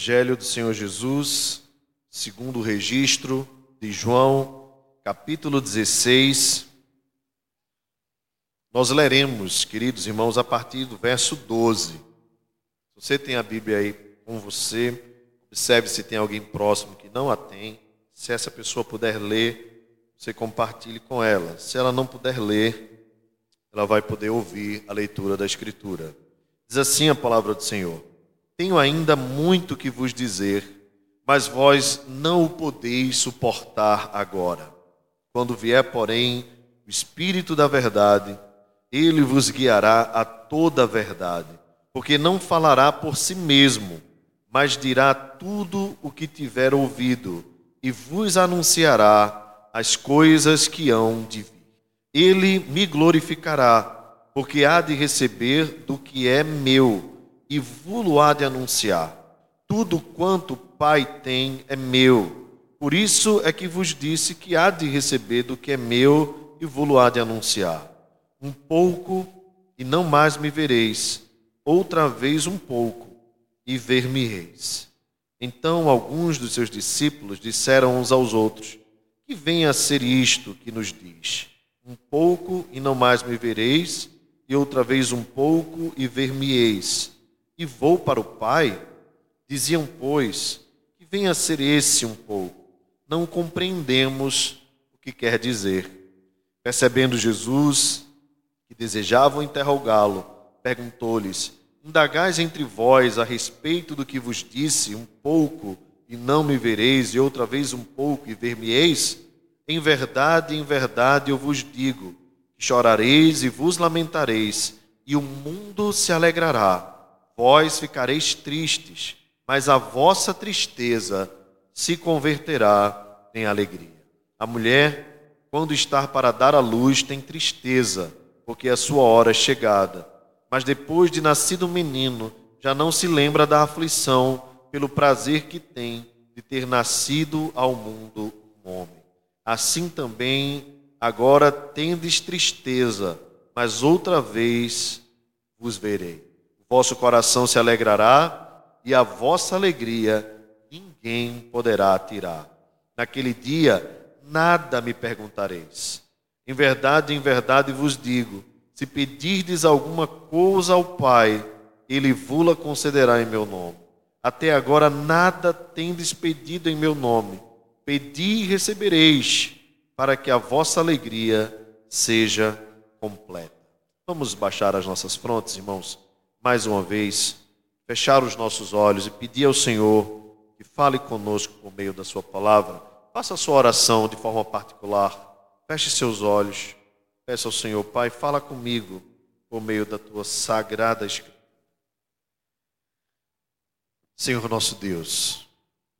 Evangelho do Senhor Jesus, segundo o registro de João, capítulo 16. Nós leremos, queridos irmãos, a partir do verso 12. Se você tem a Bíblia aí com você, observe se tem alguém próximo que não a tem. Se essa pessoa puder ler, você compartilhe com ela. Se ela não puder ler, ela vai poder ouvir a leitura da Escritura. Diz assim a palavra do Senhor: Tenho ainda muito que vos dizer, mas vós não o podeis suportar agora. Quando vier, porém, o Espírito da Verdade, ele vos guiará a toda a verdade, porque não falará por si mesmo, mas dirá tudo o que tiver ouvido e vos anunciará as coisas que hão de vir. Ele me glorificará, porque há de receber do que é meu e vos há de anunciar. Tudo quanto o Pai tem é meu. Por isso é que vos disse que há de receber do que é meu e vos há de anunciar. Um pouco e não mais me vereis, outra vez um pouco e ver-me-eis. Então alguns dos seus discípulos disseram uns aos outros: Que venha a ser isto que nos diz: Um pouco e não mais me vereis, e outra vez um pouco e ver-me-eis, e vou para o Pai? Diziam, pois, que venha a ser esse um pouco. Não compreendemos o que quer dizer. Percebendo Jesus que desejavam interrogá-lo, perguntou-lhes: Indagais entre vós a respeito do que vos disse, um pouco e não me vereis, e outra vez um pouco e ver-me-eis? Em verdade, em verdade eu vos digo: chorareis e vos lamentareis, e o mundo se alegrará. Vós ficareis tristes, mas a vossa tristeza se converterá em alegria. A mulher, quando está para dar à luz, tem tristeza, porque a sua hora é chegada mas depois de nascido um menino, já não se lembra da aflição pelo prazer que tem de ter nascido ao mundo um homem. Assim também agora tendes tristeza, mas outra vez vos verei. Vosso coração se alegrará e a vossa alegria ninguém poderá tirar. Naquele dia nada me perguntareis. Em verdade, em verdade vos digo, se pedirdes alguma coisa ao Pai, ele vula concederá em meu nome. Até agora nada tendes pedido em meu nome. Pedi e recebereis, para que a vossa alegria seja completa. Vamos baixar as nossas frontes, irmãos, mais uma vez, fechar os nossos olhos e pedir ao Senhor que fale conosco por meio da Sua palavra. Faça a sua oração de forma particular. Feche seus olhos. Peça ao Senhor, Pai, fala comigo por meio da tua sagrada escritura. Senhor nosso Deus,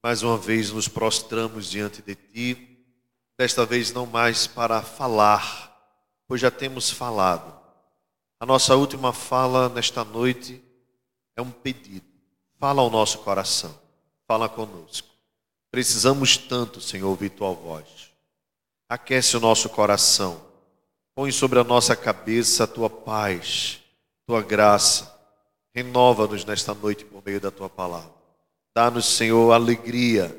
mais uma vez nos prostramos diante de ti, desta vez não mais para falar, pois já temos falado. A nossa última fala nesta noite é um pedido. Fala ao nosso coração, fala conosco. Precisamos tanto, Senhor, ouvir tua voz. Aquece o nosso coração Põe sobre a nossa cabeça a tua paz, tua graça. Renova-nos nesta noite por meio da tua palavra. Dá-nos, Senhor, alegria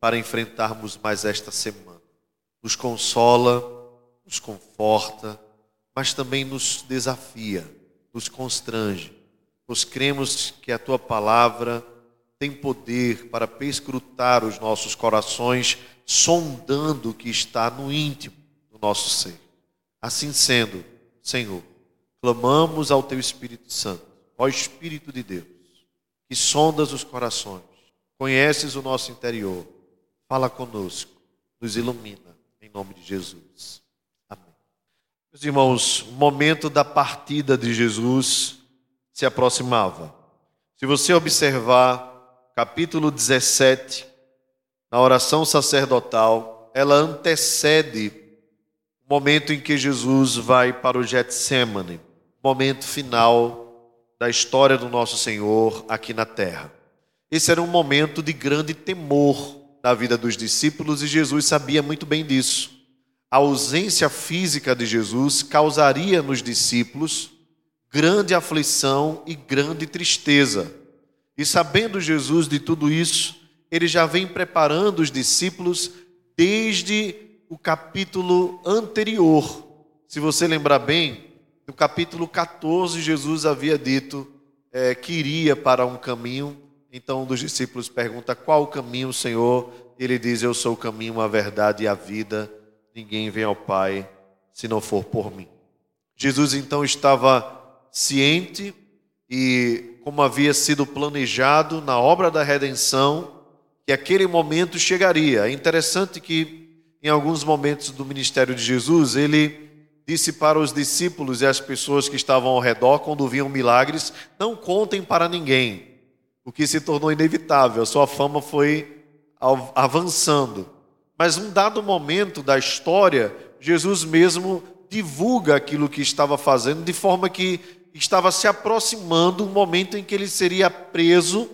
para enfrentarmos mais esta semana. Nos consola, nos conforta, mas também nos desafia, nos constrange. Pois cremos que a tua palavra tem poder para perscrutar os nossos corações, sondando o que está no íntimo do nosso ser. Assim sendo, Senhor, clamamos ao Teu Espírito Santo, ó Espírito de Deus, que sondas os corações, conheces o nosso interior, fala conosco, nos ilumina, em nome de Jesus. Meus irmãos, o momento da partida de Jesus se aproximava. Se você observar capítulo 17, na oração sacerdotal, ela antecede o momento em que Jesus vai para o Getsemane, momento final da história do nosso Senhor aqui na terra. Esse era um momento de grande temor na vida dos discípulos e Jesus sabia muito bem disso a ausência física de Jesus causaria nos discípulos grande aflição e grande tristeza. E sabendo Jesus de tudo isso, ele já vem preparando os discípulos desde o capítulo anterior. Se você lembrar bem, no capítulo 14, Jesus havia dito é, que iria para um caminho. Então, um dos discípulos pergunta: Qual o caminho, Senhor? Ele diz: Eu sou o caminho, a verdade e a vida ninguém vem ao Pai se não for por mim. Jesus então estava ciente e, como havia sido planejado na obra da redenção, que aquele momento chegaria. É interessante que, em alguns momentos do ministério de Jesus, ele disse para os discípulos e as pessoas que estavam ao redor, quando viam milagres, não contem para ninguém, o que se tornou inevitável. A sua fama foi avançando. Mas num dado momento da história, Jesus mesmo divulga aquilo que estava fazendo, de forma que estava se aproximando o momento em que ele seria preso,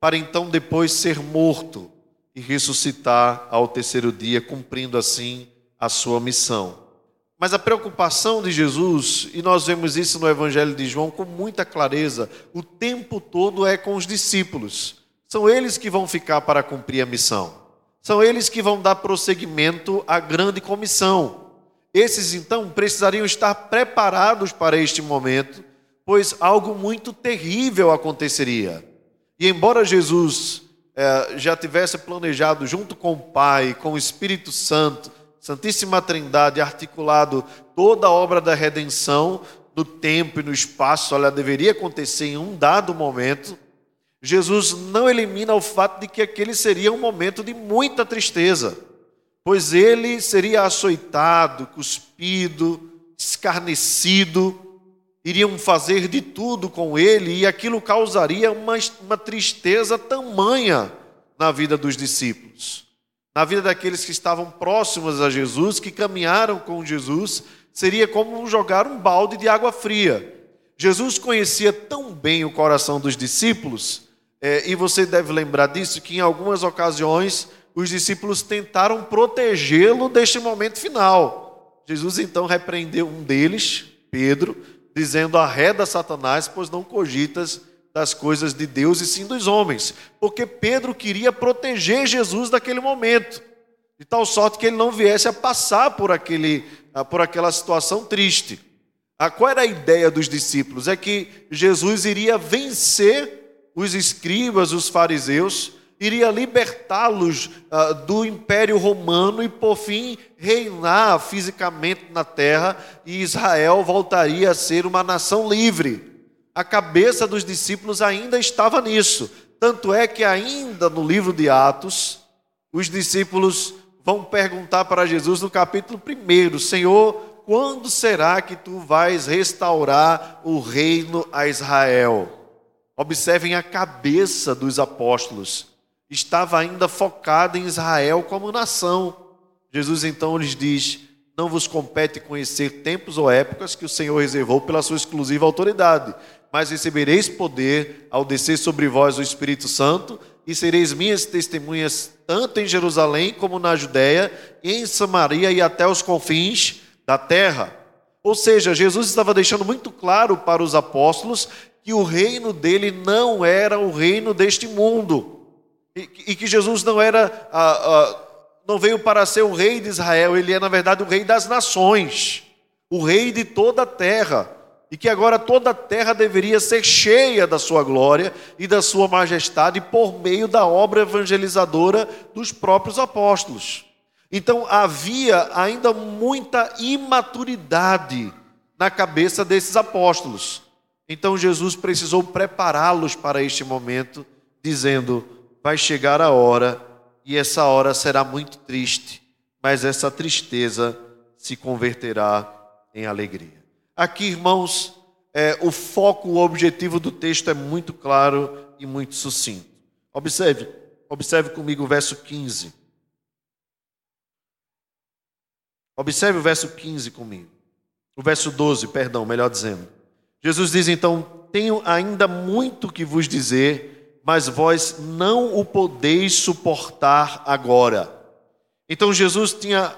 para então depois ser morto e ressuscitar ao terceiro dia, cumprindo assim a sua missão. Mas a preocupação de Jesus, e nós vemos isso no Evangelho de João com muita clareza, o tempo todo é com os discípulos. São eles que vão ficar para cumprir a missão. São eles que vão dar prosseguimento à grande comissão. Esses, então, precisariam estar preparados para este momento, pois algo muito terrível aconteceria. E embora Jesus eh, já tivesse planejado, junto com o Pai, com o Espírito Santo, Santíssima Trindade, articulado toda a obra da redenção no tempo e no espaço, ela deveria acontecer em um dado momento, Jesus não elimina o fato de que aquele seria um momento de muita tristeza, pois ele seria açoitado, cuspido, escarnecido, iriam fazer de tudo com ele e aquilo causaria uma, uma tristeza tamanha na vida dos discípulos. Na vida daqueles que estavam próximos a Jesus, que caminharam com Jesus, seria como jogar um balde de água fria. Jesus conhecia tão bem o coração dos discípulos é, e você deve lembrar disso, que em algumas ocasiões os discípulos tentaram protegê-lo deste momento final. Jesus então repreendeu um deles, Pedro, dizendo: arreda Satanás, pois não cogitas das coisas de Deus e sim dos homens. Porque Pedro queria proteger Jesus daquele momento, de tal sorte que ele não viesse a passar por, aquele, por aquela situação triste. Ah, qual era a ideia dos discípulos? É que Jesus iria vencer os escribas, os fariseus, iria libertá-los uh, do império romano e, por fim, reinar fisicamente na terra, e Israel voltaria a ser uma nação livre. A cabeça dos discípulos ainda estava nisso. Tanto é que, ainda no livro de Atos, os discípulos vão perguntar para Jesus no capítulo 1: Senhor, quando será que tu vais restaurar o reino a Israel? Observem a cabeça dos apóstolos. Estava ainda focada em Israel como nação. Jesus então lhes diz: Não vos compete conhecer tempos ou épocas que o Senhor reservou pela sua exclusiva autoridade, mas recebereis poder ao descer sobre vós o Espírito Santo, e sereis minhas testemunhas tanto em Jerusalém como na Judéia, em Samaria e até os confins da terra. Ou seja, Jesus estava deixando muito claro para os apóstolos que o reino dele não era o reino deste mundo. E, e que Jesus não era, não veio para ser o rei de Israel, ele é, na verdade, o rei das nações, o rei de toda a terra. E que agora toda a terra deveria ser cheia da sua glória e da sua majestade por meio da obra evangelizadora dos próprios apóstolos. Então havia ainda muita imaturidade na cabeça desses apóstolos. Então Jesus precisou prepará-los para este momento, dizendo: vai chegar a hora e essa hora será muito triste, mas essa tristeza se converterá em alegria. Aqui, irmãos, é, o foco, o objetivo do texto é muito claro e muito sucinto. Observe, observe comigo o verso 15. Observe o verso 15 comigo. O verso 12, perdão, melhor dizendo. Jesus diz então: Tenho ainda muito que vos dizer, mas vós não o podeis suportar agora. Então Jesus tinha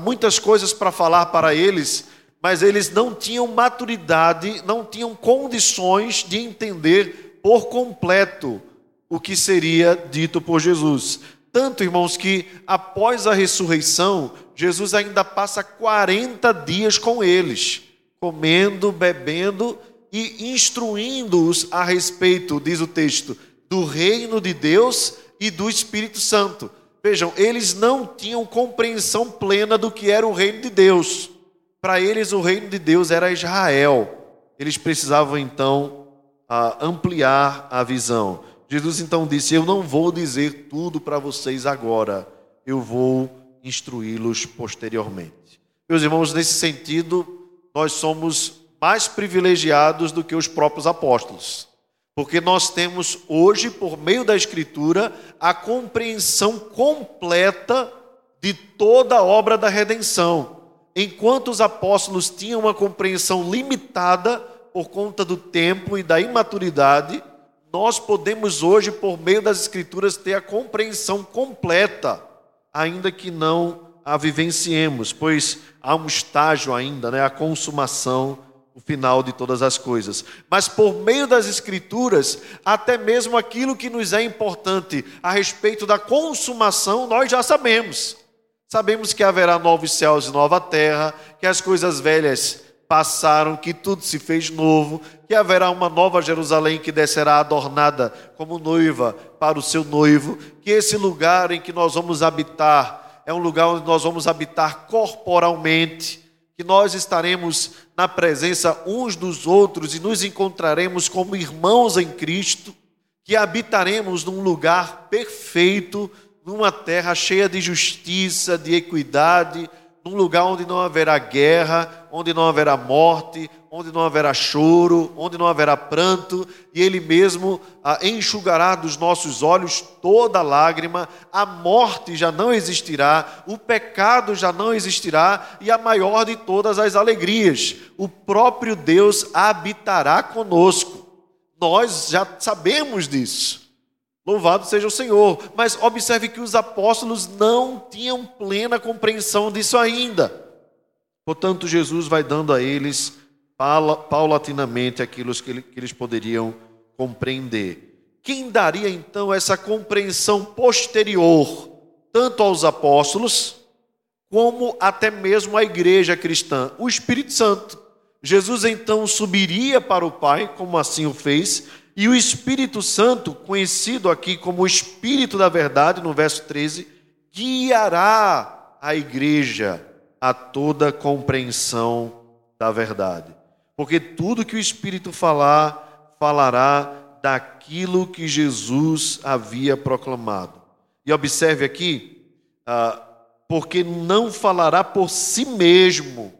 muitas coisas para falar para eles, mas eles não tinham maturidade, não tinham condições de entender por completo o que seria dito por Jesus. Tanto, irmãos, que após a ressurreição, Jesus ainda passa 40 dias com eles, comendo, bebendo e instruindo-os a respeito, diz o texto, do reino de Deus e do Espírito Santo. Vejam, eles não tinham compreensão plena do que era o reino de Deus. Para eles, o reino de Deus era Israel. Eles precisavam então ampliar a visão. Jesus então disse: Eu não vou dizer tudo para vocês agora, eu vou instruí-los posteriormente. Meus irmãos, nesse sentido, nós somos mais privilegiados do que os próprios apóstolos, porque nós temos hoje, por meio da Escritura, a compreensão completa de toda a obra da redenção. Enquanto os apóstolos tinham uma compreensão limitada por conta do tempo e da imaturidade, nós podemos hoje, por meio das Escrituras, ter a compreensão completa, ainda que não a vivenciemos, pois há um estágio ainda, né, a consumação, o final de todas as coisas. Mas por meio das Escrituras, até mesmo aquilo que nos é importante a respeito da consumação, nós já sabemos. Sabemos que haverá novos céus e nova terra, que as coisas velhas passaram, que tudo se fez novo, que haverá uma nova Jerusalém que descerá adornada como noiva para o seu noivo, que esse lugar em que nós vamos habitar é um lugar onde nós vamos habitar corporalmente, que nós estaremos na presença uns dos outros e nos encontraremos como irmãos em Cristo, que habitaremos num lugar perfeito, numa terra cheia de justiça, de equidade, num lugar onde não haverá guerra, onde não haverá morte, onde não haverá choro, onde não haverá pranto, e Ele mesmo ah, enxugará dos nossos olhos toda lágrima, a morte já não existirá, o pecado já não existirá, e a maior de todas as alegrias, o próprio Deus habitará conosco. Nós já sabemos disso. Louvado seja o Senhor. Mas observe que os apóstolos não tinham plena compreensão disso ainda. Portanto, Jesus vai dando a eles paulatinamente aquilo que eles poderiam compreender. Quem daria então essa compreensão posterior, tanto aos apóstolos, como até mesmo à igreja cristã? O Espírito Santo. Jesus então subiria para o Pai, como assim o fez, e o Espírito Santo, conhecido aqui como o Espírito da Verdade, no verso 13, guiará a igreja a toda compreensão da verdade. Porque tudo que o Espírito falar, falará daquilo que Jesus havia proclamado. E observe aqui, ah, porque não falará por si mesmo,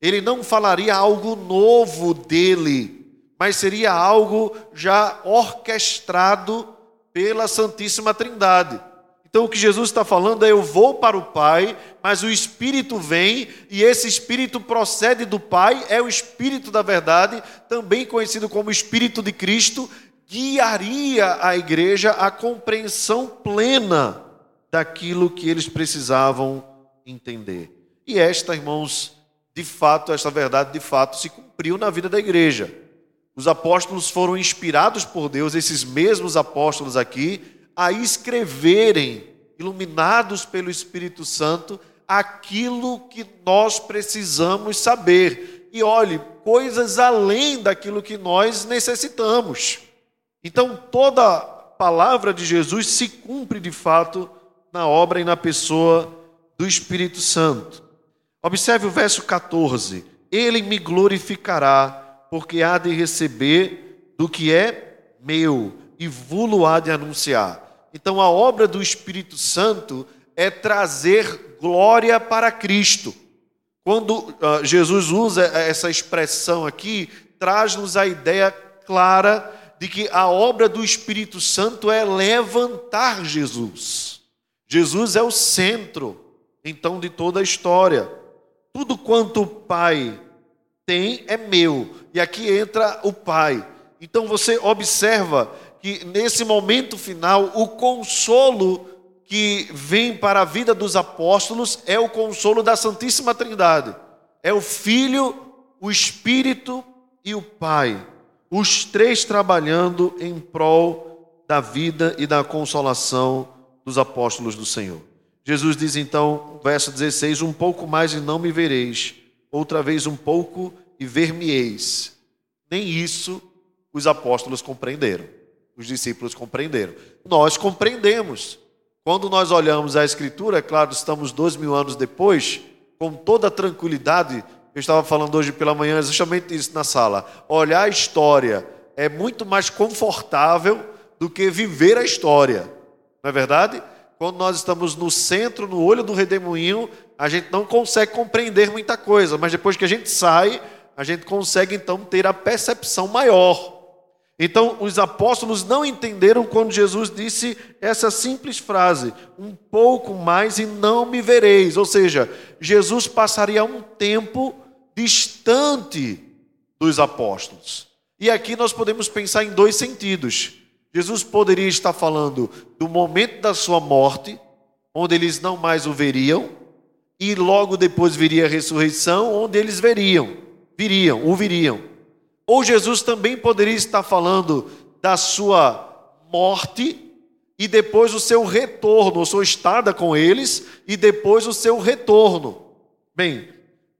ele não falaria algo novo dele mas seria algo já orquestrado pela Santíssima Trindade. Então o que Jesus está falando é: eu vou para o Pai, mas o Espírito vem, e esse Espírito procede do Pai, é o Espírito da verdade, também conhecido como Espírito de Cristo, guiaria a igreja à compreensão plena daquilo que eles precisavam entender. E esta, irmãos, de fato, esta verdade de fato se cumpriu na vida da igreja. Os apóstolos foram inspirados por Deus, esses mesmos apóstolos aqui, a escreverem, iluminados pelo Espírito Santo, aquilo que nós precisamos saber. E olhe, coisas além daquilo que nós necessitamos. Então, toda palavra de Jesus se cumpre de fato na obra e na pessoa do Espírito Santo. Observe o verso 14: Ele me glorificará porque há de receber do que é meu e vulo há de anunciar. Então a obra do Espírito Santo é trazer glória para Cristo. Quando uh, Jesus usa essa expressão aqui, traz-nos a ideia clara de que a obra do Espírito Santo é levantar Jesus. Jesus é o centro, então, de toda a história. Tudo quanto o Pai tem é meu. E aqui entra o Pai. Então você observa que nesse momento final, o consolo que vem para a vida dos apóstolos é o consolo da Santíssima Trindade. É o Filho, o Espírito e o Pai. Os três trabalhando em prol da vida e da consolação dos apóstolos do Senhor. Jesus diz então, verso 16: Um pouco mais e não me vereis, outra vez um pouco e ver-me-eis. Nem isso os apóstolos compreenderam, os discípulos compreenderam. Nós compreendemos. Quando nós olhamos a Escritura, é claro, estamos dois mil anos depois, com toda tranquilidade, eu estava falando hoje pela manhã justamente isso na sala. Olhar a história é muito mais confortável do que viver a história, não é verdade? Quando nós estamos no centro, no olho do redemoinho, a gente não consegue compreender muita coisa, mas depois que a gente sai, a gente consegue então ter a percepção maior. Então, os apóstolos não entenderam quando Jesus disse essa simples frase: um pouco mais e não me vereis. Ou seja, Jesus passaria um tempo distante dos apóstolos. E aqui nós podemos pensar em dois sentidos. Jesus poderia estar falando do momento da sua morte, onde eles não mais o veriam, e logo depois viria a ressurreição, onde eles veriam, viriam, o viriam. Ou Jesus também poderia estar falando da sua morte e depois o seu retorno, ou sua estada com eles e depois o seu retorno. Bem,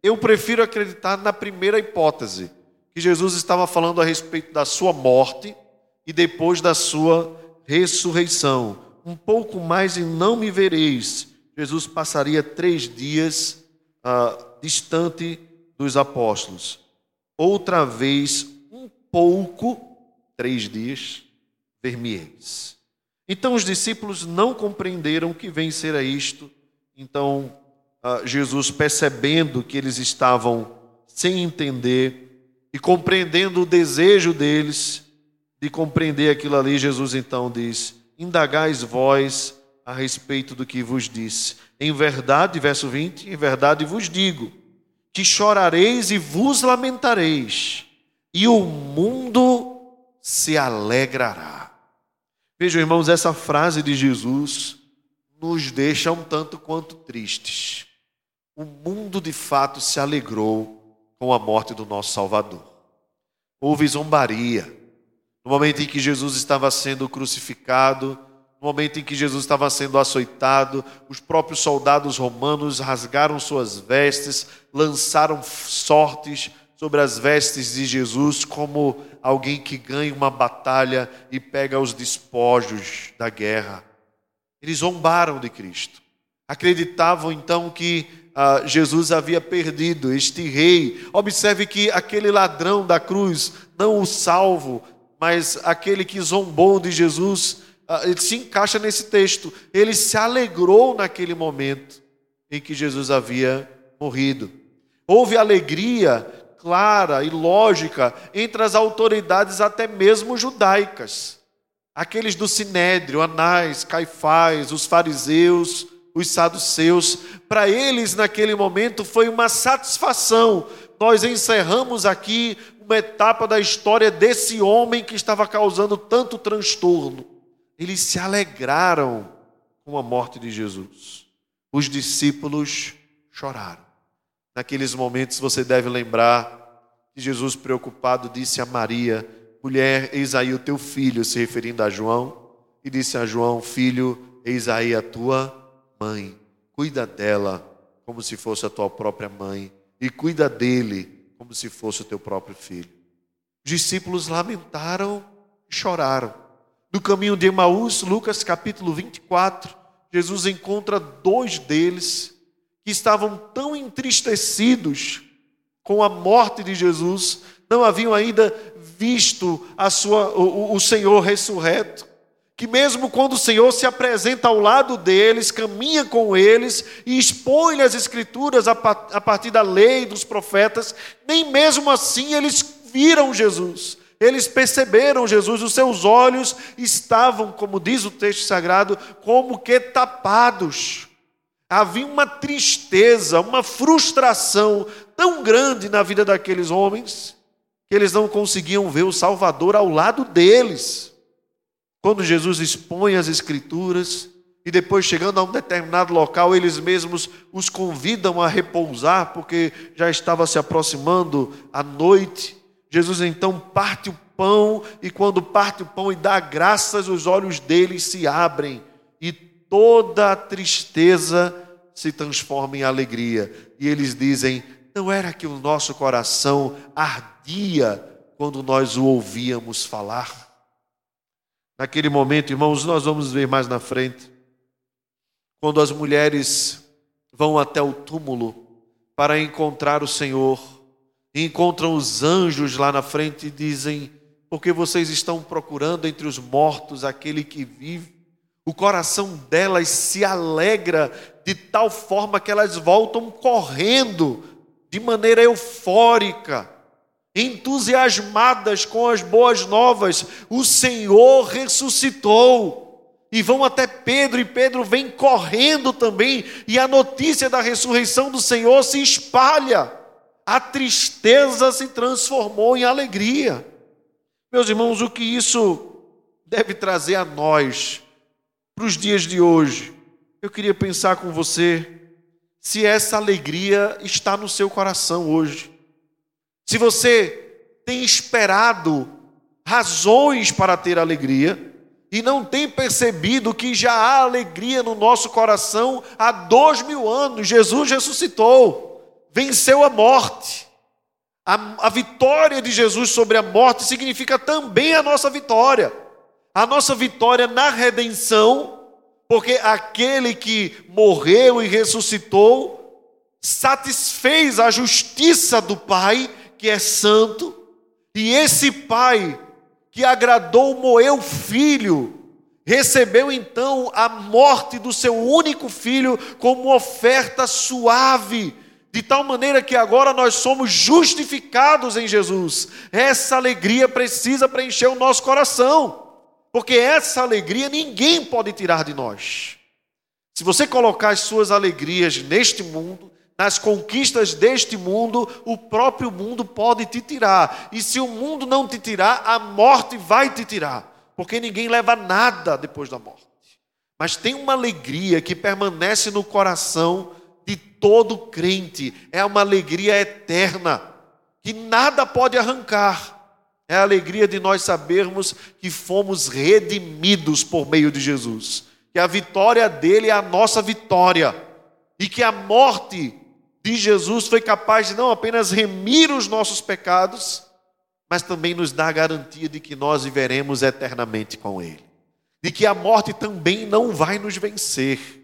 eu prefiro acreditar na primeira hipótese, que Jesus estava falando a respeito da sua morte e depois da sua ressurreição. Um pouco mais e não me vereis. Jesus passaria três dias ah, distante dos apóstolos outra vez um pouco, três dias, ver-me-eis. Então os discípulos não compreenderam o que vem ser isto. Então Jesus, percebendo que eles estavam sem entender e compreendendo o desejo deles de compreender aquilo ali, Jesus então diz: Indagais vós a respeito do que vos disse. Em verdade, verso 20, em verdade vos digo que chorareis e vos lamentareis, e o mundo se alegrará. Vejam, irmãos, essa frase de Jesus nos deixa um tanto quanto tristes. O mundo de fato se alegrou com a morte do nosso Salvador. Houve zombaria. No momento em que Jesus estava sendo crucificado, no momento em que Jesus estava sendo açoitado, os próprios soldados romanos rasgaram suas vestes, lançaram sortes sobre as vestes de Jesus, como alguém que ganha uma batalha e pega os despojos da guerra. Eles zombaram de Cristo. Acreditavam então que ah, Jesus havia perdido este rei. Observe que aquele ladrão da cruz, não o salvo, mas aquele que zombou de Jesus, ele se encaixa nesse texto. Ele se alegrou naquele momento em que Jesus havia morrido. Houve alegria clara e lógica entre as autoridades, até mesmo judaicas. Aqueles do Sinédrio, Anás, Caifás, os fariseus, os saduceus. Para eles, naquele momento, foi uma satisfação. Nós encerramos aqui uma etapa da história desse homem que estava causando tanto transtorno eles se alegraram com a morte de Jesus. Os discípulos choraram. Naqueles momentos você deve lembrar que Jesus, preocupado, disse a Maria: Mulher, eis aí o teu filho, se referindo a João, e disse a João: Filho, eis aí a tua mãe. Cuida dela como se fosse a tua própria mãe, e cuida dele como se fosse o teu próprio filho. Os discípulos lamentaram e choraram. No caminho de Emaús, Lucas capítulo 24, Jesus encontra dois deles que estavam tão entristecidos com a morte de Jesus, não haviam ainda visto a sua, o, o Senhor ressurreto. que mesmo quando o Senhor se apresenta ao lado deles, caminha com eles e expõe as Escrituras a partir da lei dos profetas, nem mesmo assim eles viram Jesus. Eles perceberam Jesus, os seus olhos estavam, como diz o texto sagrado, como que tapados. Havia uma tristeza, uma frustração tão grande na vida daqueles homens, que eles não conseguiam ver o Salvador ao lado deles. Quando Jesus expõe as Escrituras, e depois, chegando a um determinado local, eles mesmos os convidam a repousar, porque já estava se aproximando a noite. Jesus então parte o pão, e quando parte o pão e dá graças, os olhos deles se abrem, e toda a tristeza se transforma em alegria. E eles dizem: Não era que o nosso coração ardia quando nós o ouvíamos falar? Naquele momento, irmãos, nós vamos ver mais na frente, quando as mulheres vão até o túmulo para encontrar o Senhor, e encontram os anjos lá na frente e dizem: Porque vocês estão procurando entre os mortos aquele que vive? O coração delas se alegra de tal forma que elas voltam correndo de maneira eufórica entusiasmadas com as boas novas, o Senhor ressuscitou. E vão até Pedro, e Pedro vem correndo também, e a notícia da ressurreição do Senhor se espalha. A tristeza se transformou em alegria. Meus irmãos, o que isso deve trazer a nós para os dias de hoje? Eu queria pensar com você se essa alegria está no seu coração hoje. Se você tem esperado razões para ter alegria e não tem percebido que já há alegria no nosso coração há dois mil anos, Jesus ressuscitou, venceu a morte. A, a vitória de Jesus sobre a morte significa também a nossa vitória. A nossa vitória na redenção, porque aquele que morreu e ressuscitou satisfez a justiça do Pai que é santo, e esse pai que agradou moeu filho, recebeu então a morte do seu único filho como oferta suave, de tal maneira que agora nós somos justificados em Jesus. Essa alegria precisa preencher o nosso coração, porque essa alegria ninguém pode tirar de nós. Se você colocar as suas alegrias neste mundo, nas conquistas deste mundo, o próprio mundo pode te tirar. E se o mundo não te tirar, a morte vai te tirar. Porque ninguém leva nada depois da morte. Mas tem uma alegria que permanece no coração todo crente. É uma alegria eterna, que nada pode arrancar. É a alegria de nós sabermos que fomos redimidos por meio de Jesus. Que a vitória dele é a nossa vitória. E que a morte de Jesus foi capaz de não apenas remir os nossos pecados, mas também nos dar a garantia de que nós viveremos eternamente com Ele. De que a morte também não vai nos vencer.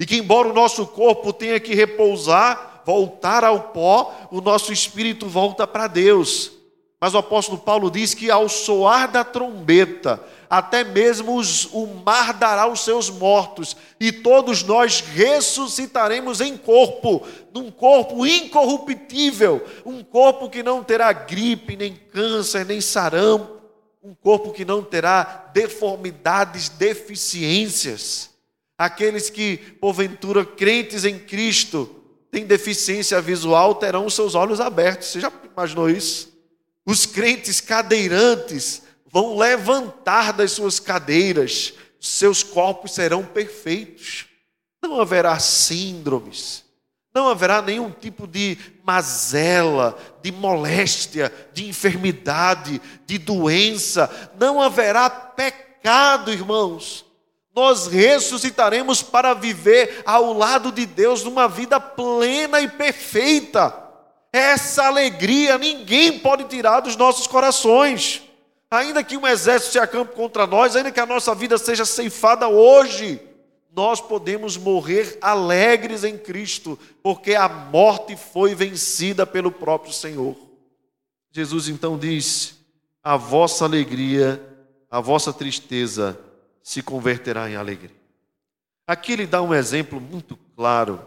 E que, embora o nosso corpo tenha que repousar, voltar ao pó, o nosso espírito volta para Deus. Mas o apóstolo Paulo diz que ao soar da trombeta, até mesmo os, o mar dará os seus mortos, e todos nós ressuscitaremos em corpo, num corpo incorruptível, um corpo que não terá gripe, nem câncer, nem sarampo, um corpo que não terá deformidades, deficiências. Aqueles que, porventura, crentes em Cristo, têm deficiência visual, terão os seus olhos abertos. Você já imaginou isso? Os crentes cadeirantes vão levantar das suas cadeiras, seus corpos serão perfeitos. Não haverá síndromes, não haverá nenhum tipo de mazela, de moléstia, de enfermidade, de doença, não haverá pecado, irmãos. Nós ressuscitaremos para viver ao lado de Deus numa vida plena e perfeita. Essa alegria ninguém pode tirar dos nossos corações. Ainda que um exército se acampe contra nós, ainda que a nossa vida seja ceifada hoje, nós podemos morrer alegres em Cristo, porque a morte foi vencida pelo próprio Senhor. Jesus então diz: a vossa alegria, a vossa tristeza se converterá em alegria. Aqui ele dá um exemplo muito claro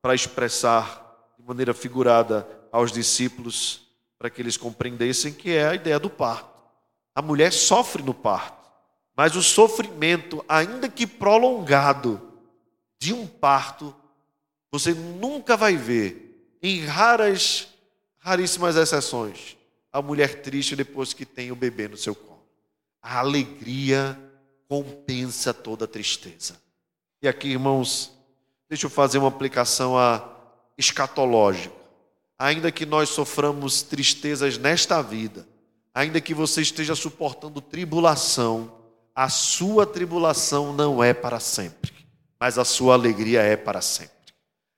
para expressar de maneira figurada aos discípulos, para que eles compreendessem que é a ideia do parto. A mulher sofre no parto, mas o sofrimento, ainda que prolongado, de um parto, você nunca vai ver, em raras, raríssimas exceções, a mulher triste depois que tem o bebê no seu colo. A alegria compensa toda tristeza. E aqui, irmãos, deixa eu fazer uma aplicação a escatológica. Ainda que nós soframos tristezas nesta vida, ainda que você esteja suportando tribulação, a sua tribulação não é para sempre, mas a sua alegria é para sempre.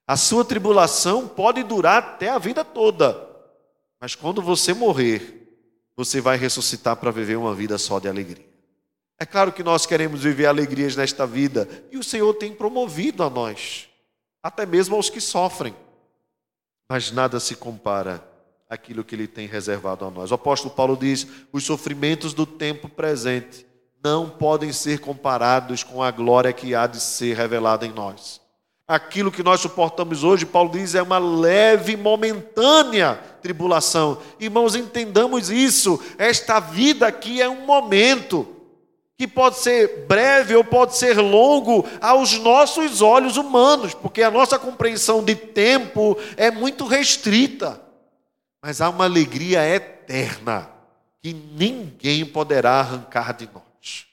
A sua tribulação pode durar até a vida toda, mas quando você morrer, você vai ressuscitar para viver uma vida só de alegria. É claro que nós queremos viver alegrias nesta vida e o Senhor tem promovido a nós, até mesmo aos que sofrem. Mas nada se compara àquilo que Ele tem reservado a nós. O apóstolo Paulo diz: os sofrimentos do tempo presente não podem ser comparados com a glória que há de ser revelada em nós. Aquilo que nós suportamos hoje, Paulo diz, é uma leve, momentânea tribulação. Irmãos, entendamos isso. Esta vida aqui é um momento que pode ser breve ou pode ser longo aos nossos olhos humanos, porque a nossa compreensão de tempo é muito restrita. Mas há uma alegria eterna que ninguém poderá arrancar de nós.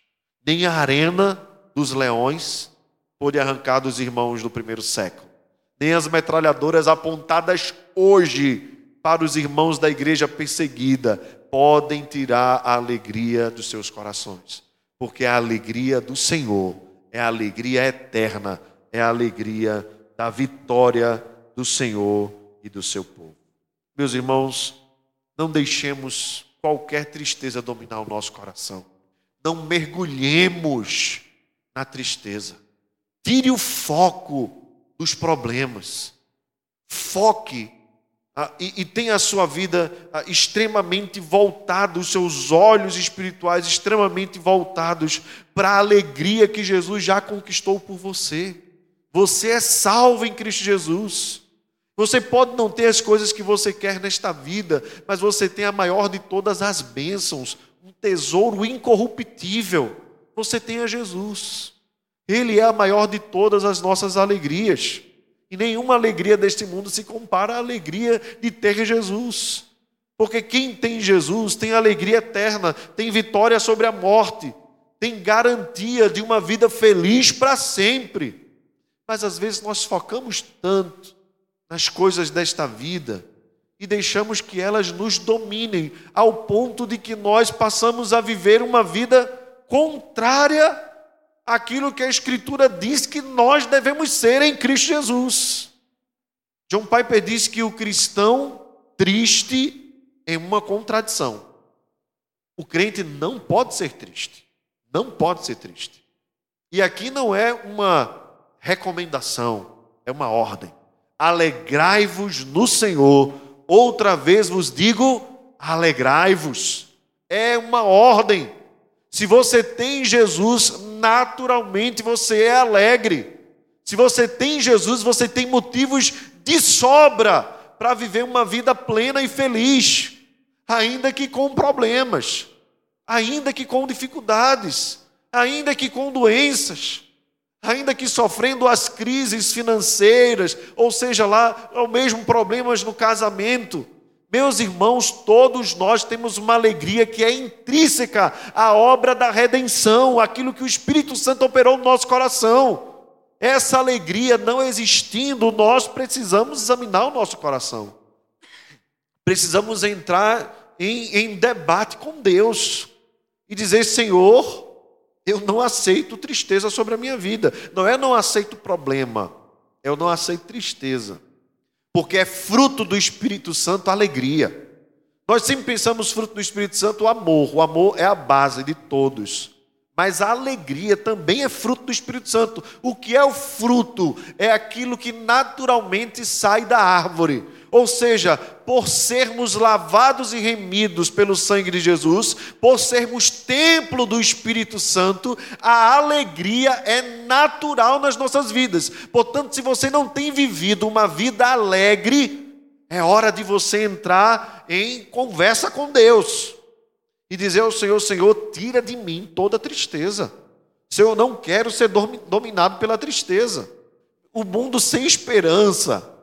Nem a arena dos leões pôde arrancar dos irmãos do primeiro século. Nem as metralhadoras apontadas hoje para os irmãos da igreja perseguida podem tirar a alegria dos seus corações porque a alegria do Senhor é a alegria eterna, é a alegria da vitória do Senhor e do seu povo. Meus irmãos, não deixemos qualquer tristeza dominar o nosso coração. Não mergulhemos na tristeza. Tire o foco dos problemas. Foque e, e tem a sua vida ah, extremamente voltada, os seus olhos espirituais extremamente voltados para a alegria que Jesus já conquistou por você. Você é salvo em Cristo Jesus. Você pode não ter as coisas que você quer nesta vida, mas você tem a maior de todas as bênçãos, um tesouro incorruptível. Você tem a Jesus. Ele é a maior de todas as nossas alegrias. E nenhuma alegria deste mundo se compara à alegria de ter Jesus. Porque quem tem Jesus tem alegria eterna, tem vitória sobre a morte, tem garantia de uma vida feliz para sempre. Mas às vezes nós focamos tanto nas coisas desta vida e deixamos que elas nos dominem, ao ponto de que nós passamos a viver uma vida contrária aquilo que a Escritura diz que nós devemos ser em Cristo Jesus. John Piper diz que o cristão triste é uma contradição. O crente não pode ser triste. Não pode ser triste. E aqui não é uma recomendação, é uma ordem. Alegrai-vos no Senhor. Outra vez vos digo, alegrai-vos. É uma ordem. Se você tem Jesus, naturalmente você é alegre. Se você tem Jesus, você tem motivos de sobra para viver uma vida plena e feliz, ainda que com problemas, ainda que com dificuldades, ainda que com doenças, ainda que sofrendo as crises financeiras, ou seja lá, ou mesmo problemas no casamento meus irmãos, todos nós temos uma alegria que é intrínseca à obra da redenção, aquilo que o Espírito Santo operou no nosso coração. Essa alegria não existindo, nós precisamos examinar o nosso coração. Precisamos entrar em, em debate com Deus e dizer: Senhor, eu não aceito tristeza sobre a minha vida. Não é não aceito problema, eu não aceito tristeza porque é fruto do Espírito Santo a alegria. Nós sempre pensamos fruto do Espírito Santo o amor, o amor é a base de todos. Mas a alegria também é fruto do Espírito Santo. O que é o fruto? É aquilo que naturalmente sai da árvore. Ou seja, por sermos lavados e remidos pelo sangue de Jesus, por sermos templo do Espírito Santo, a alegria é natural nas nossas vidas. Portanto, se você não tem vivido uma vida alegre, é hora de você entrar em conversa com Deus e dizer ao Senhor: Senhor, tira de mim toda tristeza. Senhor, eu não quero ser dominado pela tristeza. O mundo sem esperança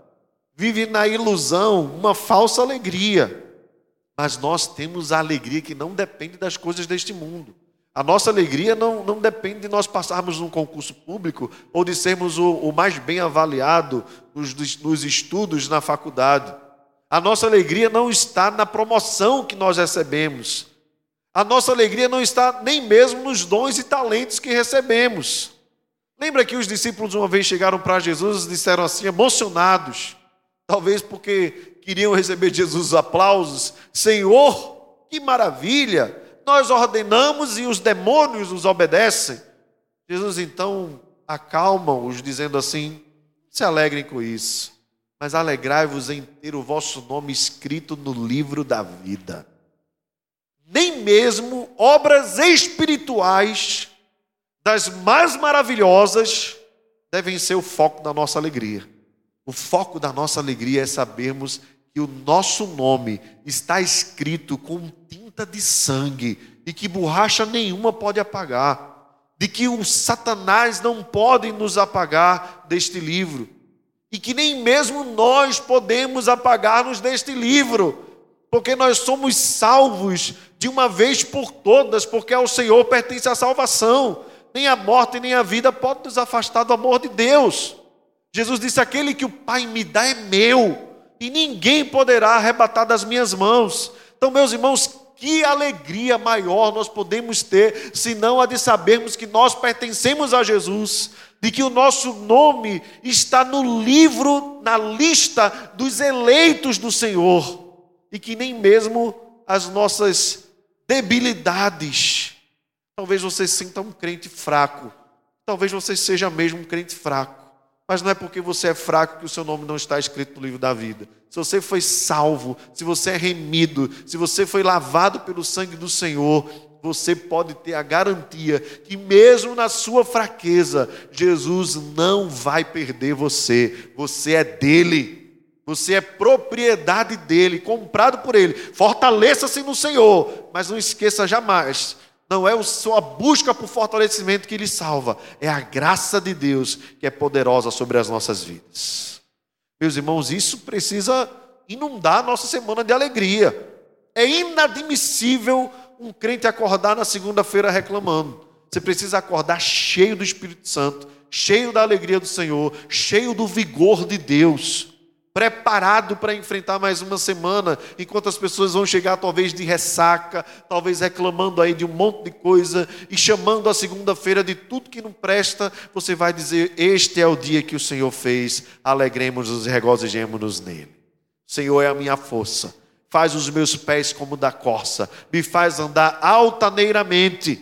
vive na ilusão, uma falsa alegria. Mas nós temos a alegria que não depende das coisas deste mundo. A nossa alegria não, não depende de nós passarmos num concurso público ou de sermos o, o mais bem avaliado nos, nos estudos na faculdade. A nossa alegria não está na promoção que nós recebemos. A nossa alegria não está nem mesmo nos dons e talentos que recebemos. Lembra que os discípulos uma vez chegaram para Jesus e disseram assim, emocionados, talvez porque queriam receber Jesus aplausos: Senhor, que maravilha! Nós ordenamos e os demônios nos obedecem. Jesus então acalma-os, dizendo assim: se alegrem com isso, mas alegrai-vos em ter o vosso nome escrito no livro da vida. Nem mesmo obras espirituais das mais maravilhosas devem ser o foco da nossa alegria. O foco da nossa alegria é sabermos que o nosso nome está escrito com tinta de sangue e que borracha nenhuma pode apagar, de que o Satanás não pode nos apagar deste livro e que nem mesmo nós podemos apagar-nos deste livro, porque nós somos salvos de uma vez por todas, porque ao Senhor pertence a salvação nem a morte, nem a vida pode nos afastar do amor de Deus. Jesus disse: Aquele que o Pai me dá é meu, e ninguém poderá arrebatar das minhas mãos. Então, meus irmãos, que alegria maior nós podemos ter, senão a de sabermos que nós pertencemos a Jesus, de que o nosso nome está no livro, na lista dos eleitos do Senhor, e que nem mesmo as nossas debilidades Talvez você sinta um crente fraco. Talvez você seja mesmo um crente fraco. Mas não é porque você é fraco que o seu nome não está escrito no livro da vida. Se você foi salvo, se você é remido, se você foi lavado pelo sangue do Senhor, você pode ter a garantia que, mesmo na sua fraqueza, Jesus não vai perder você. Você é dele. Você é propriedade dele, comprado por ele. Fortaleça-se no Senhor, mas não esqueça jamais não é a sua busca por fortalecimento que lhe salva, é a graça de Deus que é poderosa sobre as nossas vidas. Meus irmãos, isso precisa inundar a nossa semana de alegria. É inadmissível um crente acordar na segunda-feira reclamando. Você precisa acordar cheio do Espírito Santo, cheio da alegria do Senhor, cheio do vigor de Deus preparado para enfrentar mais uma semana, enquanto as pessoas vão chegar talvez de ressaca, talvez reclamando aí de um monte de coisa e chamando a segunda-feira de tudo que não presta, você vai dizer: Este é o dia que o Senhor fez, alegremos-nos e regozijemos-nos nele. Senhor é a minha força, faz os meus pés como da corça, me faz andar altaneiramente.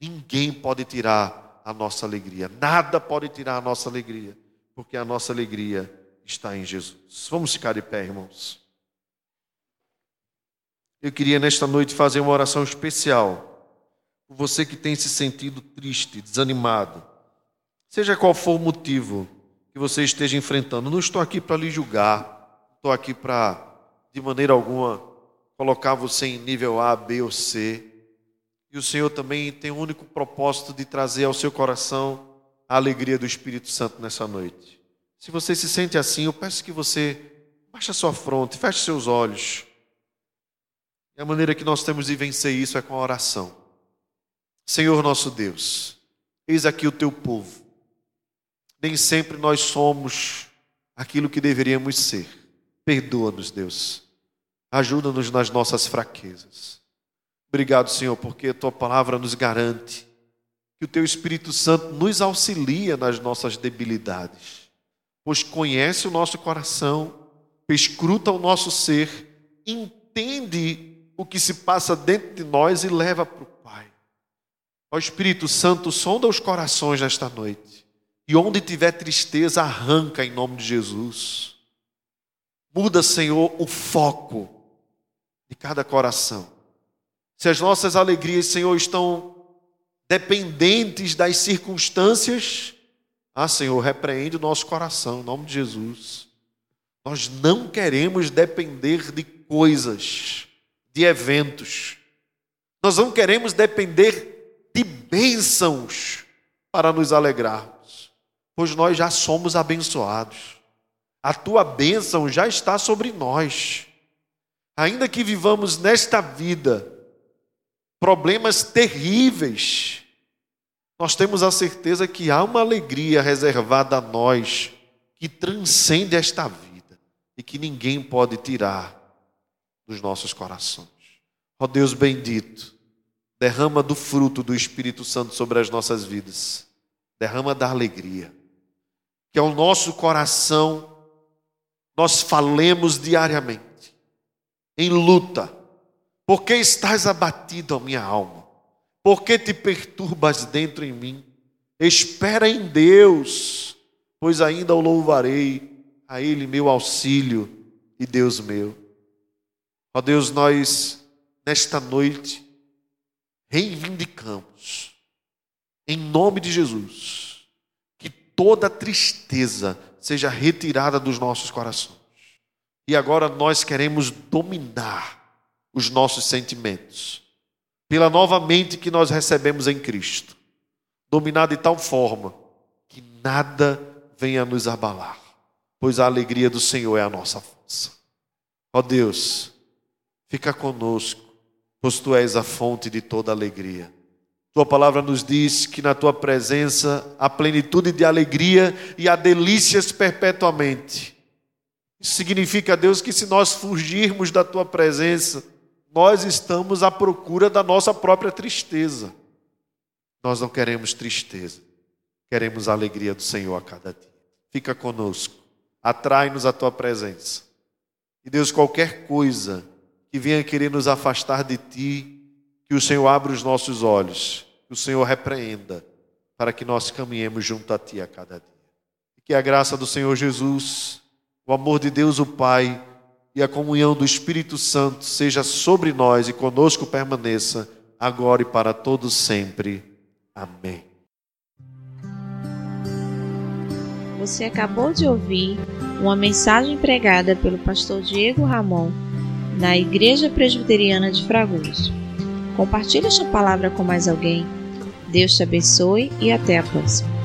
Ninguém pode tirar a nossa alegria, nada pode tirar a nossa alegria, porque a nossa alegria está em Jesus. Vamos ficar de pé, irmãos. Eu queria nesta noite fazer uma oração especial por você que tem se sentido triste, desanimado, seja qual for o motivo que você esteja enfrentando. Não estou aqui para lhe julgar, estou aqui para, de maneira alguma, colocar você em nível A, B ou C. E o Senhor também tem o único propósito de trazer ao seu coração a alegria do Espírito Santo nessa noite. Se você se sente assim, eu peço que você baixe a sua fronte, feche seus olhos. E a maneira que nós temos de vencer isso é com a oração. Senhor nosso Deus, eis aqui o teu povo. Nem sempre nós somos aquilo que deveríamos ser. Perdoa-nos, Deus. Ajuda-nos nas nossas fraquezas. Obrigado, Senhor, porque a tua palavra nos garante que o teu Espírito Santo nos auxilia nas nossas debilidades pois conhece o nosso coração, escruta o nosso ser, entende o que se passa dentro de nós e leva para o Pai. Ó Espírito Santo, sonda os corações nesta noite. E onde tiver tristeza, arranca em nome de Jesus. Muda, Senhor, o foco de cada coração. Se as nossas alegrias, Senhor, estão dependentes das circunstâncias, ah, Senhor, repreende o nosso coração, em nome de Jesus. Nós não queremos depender de coisas, de eventos. Nós não queremos depender de bênçãos para nos alegrarmos, pois nós já somos abençoados. A tua bênção já está sobre nós. Ainda que vivamos nesta vida problemas terríveis, nós temos a certeza que há uma alegria reservada a nós que transcende esta vida e que ninguém pode tirar dos nossos corações. Ó oh Deus bendito, derrama do fruto do Espírito Santo sobre as nossas vidas, derrama da alegria, que ao nosso coração nós falemos diariamente, em luta, porque estás abatido, a minha alma? Por que te perturbas dentro em mim? Espera em Deus, pois ainda o louvarei, a Ele meu auxílio e Deus meu. Ó Deus, nós, nesta noite, reivindicamos, em nome de Jesus, que toda tristeza seja retirada dos nossos corações. E agora nós queremos dominar os nossos sentimentos, pela nova mente que nós recebemos em Cristo, dominar de tal forma que nada venha nos abalar, pois a alegria do Senhor é a nossa força. Ó Deus, fica conosco, pois tu és a fonte de toda alegria. Tua palavra nos diz que na tua presença há plenitude de alegria e há delícias perpetuamente. Isso significa, Deus, que se nós fugirmos da tua presença, nós estamos à procura da nossa própria tristeza. Nós não queremos tristeza, queremos a alegria do Senhor a cada dia. Fica conosco, atrai-nos a tua presença. E Deus, qualquer coisa que venha querer nos afastar de ti, que o Senhor abra os nossos olhos, que o Senhor repreenda, para que nós caminhemos junto a ti a cada dia. E que a graça do Senhor Jesus, o amor de Deus, o Pai, e a comunhão do Espírito Santo seja sobre nós e conosco permaneça, agora e para todos sempre. Amém. Você acabou de ouvir uma mensagem pregada pelo pastor Diego Ramon na Igreja Presbiteriana de Fragoso. Compartilhe esta palavra com mais alguém. Deus te abençoe e até a próxima.